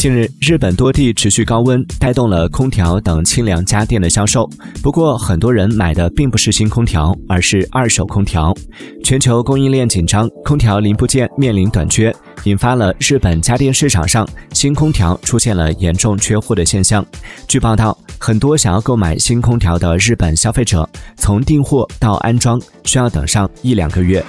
近日日本多地持续高温带动了空调等清凉家电的销售。不过很多人买的并不是新空调而是二手空调。全球供应链紧张空调零部件面临短缺引发了日本家电市场上新空调出现了严重缺货的现象。据报道很多想要购买新空调的日本消费者从订货到安装需要等上一两个月。